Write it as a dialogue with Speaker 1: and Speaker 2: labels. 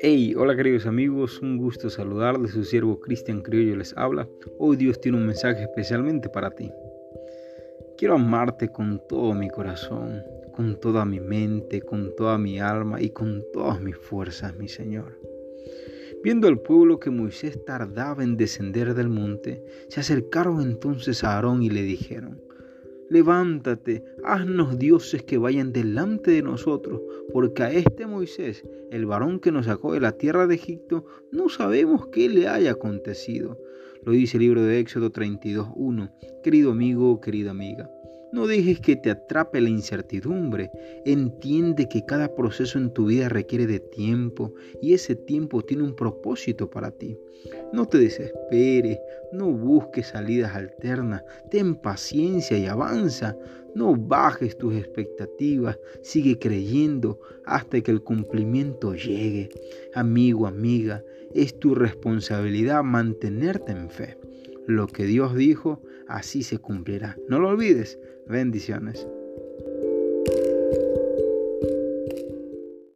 Speaker 1: Hey, hola queridos amigos, un gusto saludarles, su siervo Cristian Criollo les habla. Hoy Dios tiene un mensaje especialmente para ti. Quiero amarte con todo mi corazón, con toda mi mente, con toda mi alma y con todas mis fuerzas, mi Señor. Viendo al pueblo que Moisés tardaba en descender del monte, se acercaron entonces a Aarón y le dijeron, Levántate, haznos dioses que vayan delante de nosotros, porque a este Moisés, el varón que nos sacó de la tierra de Egipto, no sabemos qué le haya acontecido. Lo dice el libro de Éxodo 32.1. Querido amigo, querida amiga. No dejes que te atrape la incertidumbre. Entiende que cada proceso en tu vida requiere de tiempo y ese tiempo tiene un propósito para ti. No te desesperes, no busques salidas alternas, ten paciencia y avanza. No bajes tus expectativas, sigue creyendo hasta que el cumplimiento llegue. Amigo, amiga, es tu responsabilidad mantenerte en fe. Lo que Dios dijo, así se cumplirá. No lo olvides. Bendiciones.